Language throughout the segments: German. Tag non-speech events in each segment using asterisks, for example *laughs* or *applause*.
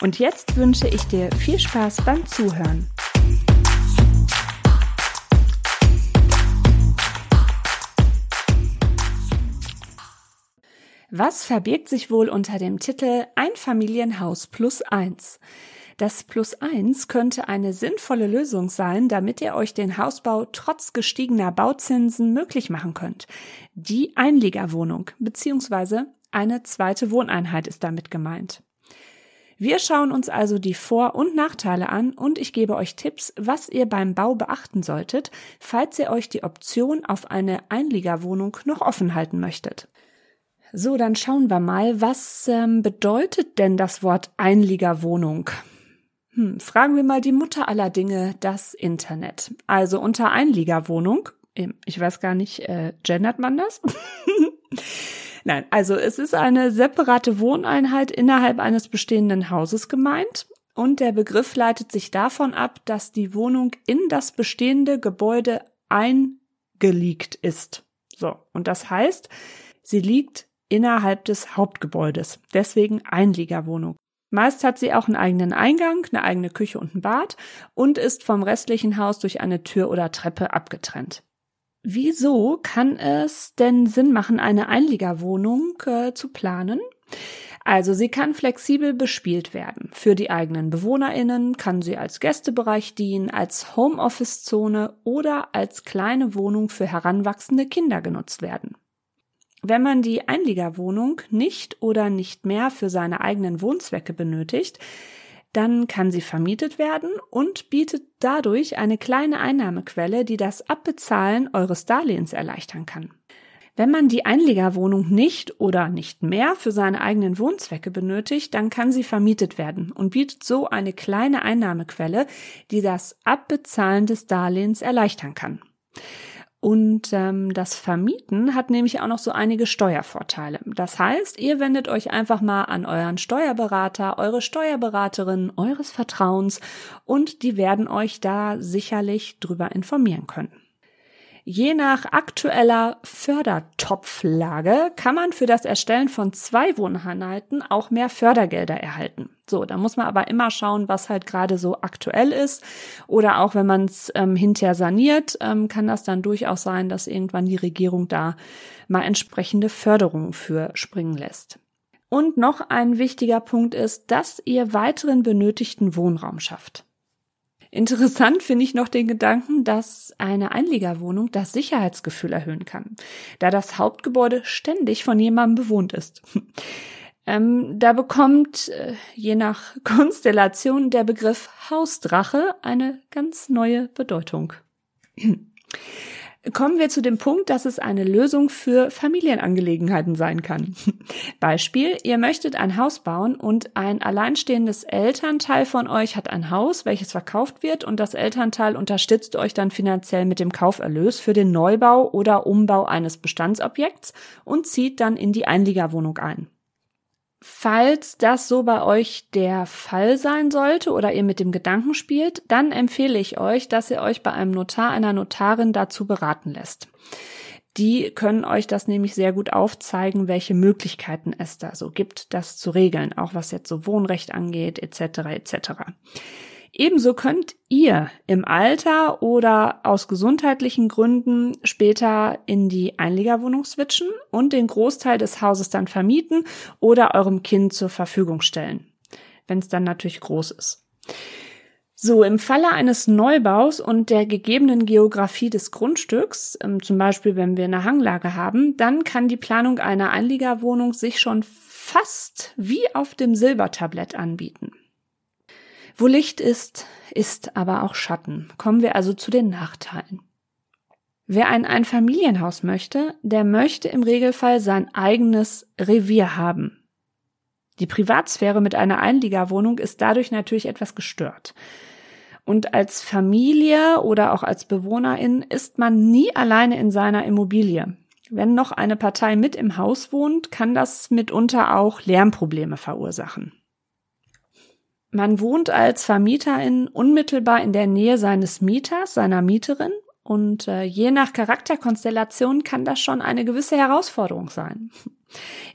Und jetzt wünsche ich dir viel Spaß beim Zuhören. Was verbirgt sich wohl unter dem Titel Einfamilienhaus plus eins? Das Plus eins könnte eine sinnvolle Lösung sein, damit ihr euch den Hausbau trotz gestiegener Bauzinsen möglich machen könnt. Die Einliegerwohnung bzw. eine zweite Wohneinheit ist damit gemeint. Wir schauen uns also die Vor- und Nachteile an und ich gebe euch Tipps, was ihr beim Bau beachten solltet, falls ihr euch die Option auf eine Einliegerwohnung noch offen halten möchtet. So, dann schauen wir mal, was ähm, bedeutet denn das Wort Einliegerwohnung? Hm, fragen wir mal die Mutter aller Dinge, das Internet. Also unter Einliegerwohnung, ich weiß gar nicht, äh, gendert man das? *laughs* Nein, also es ist eine separate Wohneinheit innerhalb eines bestehenden Hauses gemeint. Und der Begriff leitet sich davon ab, dass die Wohnung in das bestehende Gebäude eingeliegt ist. So, und das heißt, sie liegt innerhalb des Hauptgebäudes. Deswegen Einliegerwohnung. Meist hat sie auch einen eigenen Eingang, eine eigene Küche und ein Bad und ist vom restlichen Haus durch eine Tür oder Treppe abgetrennt. Wieso kann es denn Sinn machen, eine Einliegerwohnung äh, zu planen? Also sie kann flexibel bespielt werden. Für die eigenen Bewohnerinnen kann sie als Gästebereich dienen, als Homeoffice-Zone oder als kleine Wohnung für heranwachsende Kinder genutzt werden. Wenn man die Einliegerwohnung nicht oder nicht mehr für seine eigenen Wohnzwecke benötigt, dann kann sie vermietet werden und bietet dadurch eine kleine Einnahmequelle, die das Abbezahlen eures Darlehens erleichtern kann. Wenn man die Einliegerwohnung nicht oder nicht mehr für seine eigenen Wohnzwecke benötigt, dann kann sie vermietet werden und bietet so eine kleine Einnahmequelle, die das Abbezahlen des Darlehens erleichtern kann. Und ähm, das Vermieten hat nämlich auch noch so einige Steuervorteile. Das heißt, ihr wendet euch einfach mal an euren Steuerberater, eure Steuerberaterin eures Vertrauens und die werden euch da sicherlich drüber informieren können. Je nach aktueller Fördertopflage kann man für das Erstellen von zwei Wohneinheiten auch mehr Fördergelder erhalten. So, da muss man aber immer schauen, was halt gerade so aktuell ist. Oder auch wenn man es ähm, hinterher saniert, ähm, kann das dann durchaus sein, dass irgendwann die Regierung da mal entsprechende Förderungen für springen lässt. Und noch ein wichtiger Punkt ist, dass ihr weiteren benötigten Wohnraum schafft. Interessant finde ich noch den Gedanken, dass eine Einliegerwohnung das Sicherheitsgefühl erhöhen kann, da das Hauptgebäude ständig von jemandem bewohnt ist. *laughs* Ähm, da bekommt äh, je nach *laughs* Konstellation der Begriff Hausdrache eine ganz neue Bedeutung. *clears throat* Kommen wir zu dem Punkt, dass es eine Lösung für Familienangelegenheiten sein kann. *laughs* Beispiel, ihr möchtet ein Haus bauen und ein alleinstehendes Elternteil von euch hat ein Haus, welches verkauft wird und das Elternteil unterstützt euch dann finanziell mit dem Kauferlös für den Neubau oder Umbau eines Bestandsobjekts und zieht dann in die Einliegerwohnung ein. Falls das so bei euch der Fall sein sollte oder ihr mit dem Gedanken spielt, dann empfehle ich euch, dass ihr euch bei einem Notar, einer Notarin dazu beraten lässt. Die können euch das nämlich sehr gut aufzeigen, welche Möglichkeiten es da so gibt, das zu regeln, auch was jetzt so Wohnrecht angeht, etc. etc. Ebenso könnt ihr im Alter oder aus gesundheitlichen Gründen später in die Einliegerwohnung switchen und den Großteil des Hauses dann vermieten oder eurem Kind zur Verfügung stellen, wenn es dann natürlich groß ist. So, im Falle eines Neubaus und der gegebenen Geografie des Grundstücks, ähm, zum Beispiel wenn wir eine Hanglage haben, dann kann die Planung einer Einliegerwohnung sich schon fast wie auf dem Silbertablett anbieten. Wo Licht ist, ist aber auch Schatten. Kommen wir also zu den Nachteilen. Wer ein Einfamilienhaus möchte, der möchte im Regelfall sein eigenes Revier haben. Die Privatsphäre mit einer Einliegerwohnung ist dadurch natürlich etwas gestört. Und als Familie oder auch als Bewohnerin ist man nie alleine in seiner Immobilie. Wenn noch eine Partei mit im Haus wohnt, kann das mitunter auch Lärmprobleme verursachen. Man wohnt als Vermieterin unmittelbar in der Nähe seines Mieters, seiner Mieterin und äh, je nach Charakterkonstellation kann das schon eine gewisse Herausforderung sein.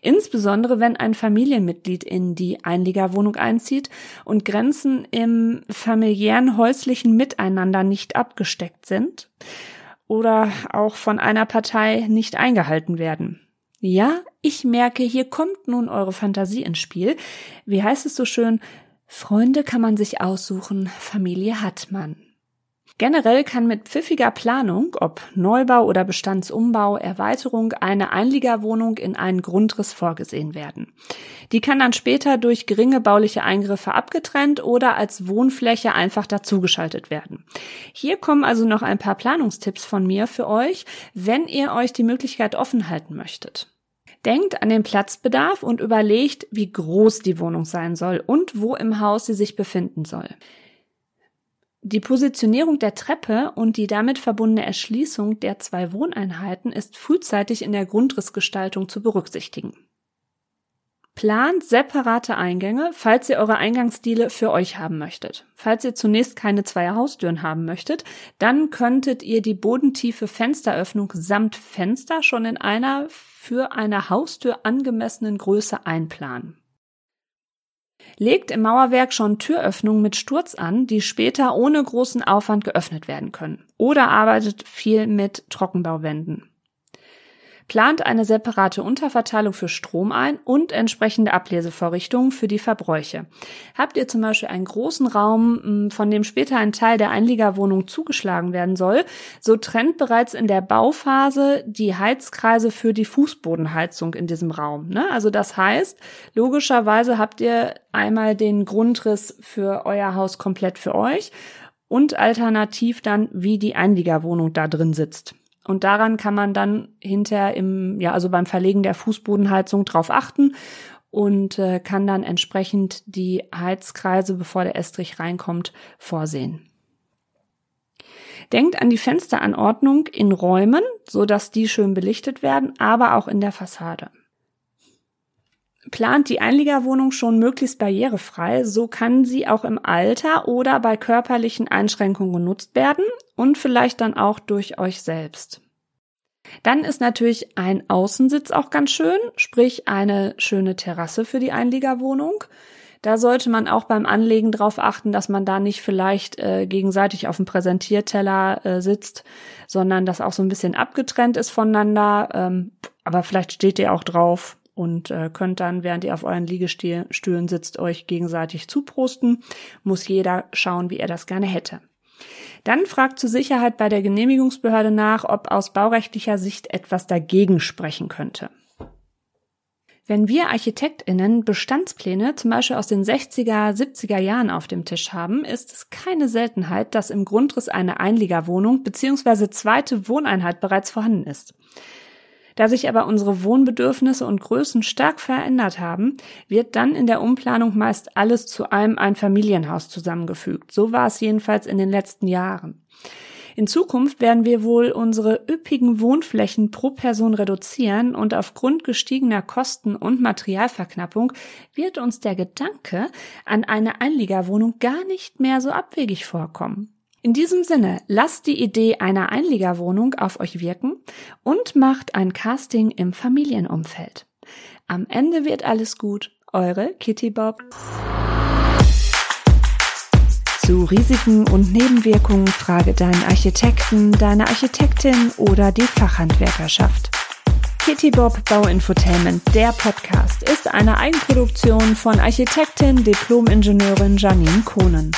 Insbesondere wenn ein Familienmitglied in die Einliegerwohnung einzieht und Grenzen im familiären häuslichen Miteinander nicht abgesteckt sind oder auch von einer Partei nicht eingehalten werden. Ja, ich merke, hier kommt nun eure Fantasie ins Spiel. Wie heißt es so schön? Freunde kann man sich aussuchen, Familie hat man. Generell kann mit pfiffiger Planung, ob Neubau oder Bestandsumbau, Erweiterung, eine Einliegerwohnung in einen Grundriss vorgesehen werden. Die kann dann später durch geringe bauliche Eingriffe abgetrennt oder als Wohnfläche einfach dazugeschaltet werden. Hier kommen also noch ein paar Planungstipps von mir für euch, wenn ihr euch die Möglichkeit offen halten möchtet. Denkt an den Platzbedarf und überlegt, wie groß die Wohnung sein soll und wo im Haus sie sich befinden soll. Die Positionierung der Treppe und die damit verbundene Erschließung der zwei Wohneinheiten ist frühzeitig in der Grundrissgestaltung zu berücksichtigen. Plant separate Eingänge, falls ihr eure Eingangsstile für euch haben möchtet. Falls ihr zunächst keine zwei Haustüren haben möchtet, dann könntet ihr die bodentiefe Fensteröffnung samt Fenster schon in einer für eine Haustür angemessenen Größe einplanen. Legt im Mauerwerk schon Türöffnungen mit Sturz an, die später ohne großen Aufwand geöffnet werden können. Oder arbeitet viel mit Trockenbauwänden plant eine separate Unterverteilung für Strom ein und entsprechende Ablesevorrichtungen für die Verbräuche. Habt ihr zum Beispiel einen großen Raum, hm, von dem später ein Teil der Einliegerwohnung zugeschlagen werden soll, so trennt bereits in der Bauphase die Heizkreise für die Fußbodenheizung in diesem Raum. Ne? Also das heißt, logischerweise habt ihr einmal den Grundriss für euer Haus komplett für euch und alternativ dann, wie die Einliegerwohnung da drin sitzt. Und daran kann man dann hinterher im, ja, also beim Verlegen der Fußbodenheizung drauf achten und äh, kann dann entsprechend die Heizkreise, bevor der Estrich reinkommt, vorsehen. Denkt an die Fensteranordnung in Räumen, so dass die schön belichtet werden, aber auch in der Fassade. Plant die Einliegerwohnung schon möglichst barrierefrei, so kann sie auch im Alter oder bei körperlichen Einschränkungen genutzt werden und vielleicht dann auch durch euch selbst. Dann ist natürlich ein Außensitz auch ganz schön, sprich eine schöne Terrasse für die Einliegerwohnung. Da sollte man auch beim Anlegen darauf achten, dass man da nicht vielleicht äh, gegenseitig auf dem Präsentierteller äh, sitzt, sondern das auch so ein bisschen abgetrennt ist voneinander. Ähm, aber vielleicht steht ihr auch drauf und äh, könnt dann, während ihr auf euren Liegestühlen sitzt, euch gegenseitig zuprosten. Muss jeder schauen, wie er das gerne hätte. Dann fragt zur Sicherheit bei der Genehmigungsbehörde nach, ob aus baurechtlicher Sicht etwas dagegen sprechen könnte. Wenn wir ArchitektInnen Bestandspläne zum Beispiel aus den 60er, 70er Jahren auf dem Tisch haben, ist es keine Seltenheit, dass im Grundriss eine Einliegerwohnung bzw. zweite Wohneinheit bereits vorhanden ist. Da sich aber unsere Wohnbedürfnisse und Größen stark verändert haben, wird dann in der Umplanung meist alles zu einem Einfamilienhaus zusammengefügt. So war es jedenfalls in den letzten Jahren. In Zukunft werden wir wohl unsere üppigen Wohnflächen pro Person reduzieren und aufgrund gestiegener Kosten und Materialverknappung wird uns der Gedanke an eine Einliegerwohnung gar nicht mehr so abwegig vorkommen. In diesem Sinne, lasst die Idee einer Einliegerwohnung auf euch wirken und macht ein Casting im Familienumfeld. Am Ende wird alles gut. Eure Kitty Bob. Zu Risiken und Nebenwirkungen frage deinen Architekten, deine Architektin oder die Fachhandwerkerschaft. Kitty Bob Bauinfotainment, der Podcast, ist eine Eigenproduktion von Architektin, Diplomingenieurin Janine Kohnen.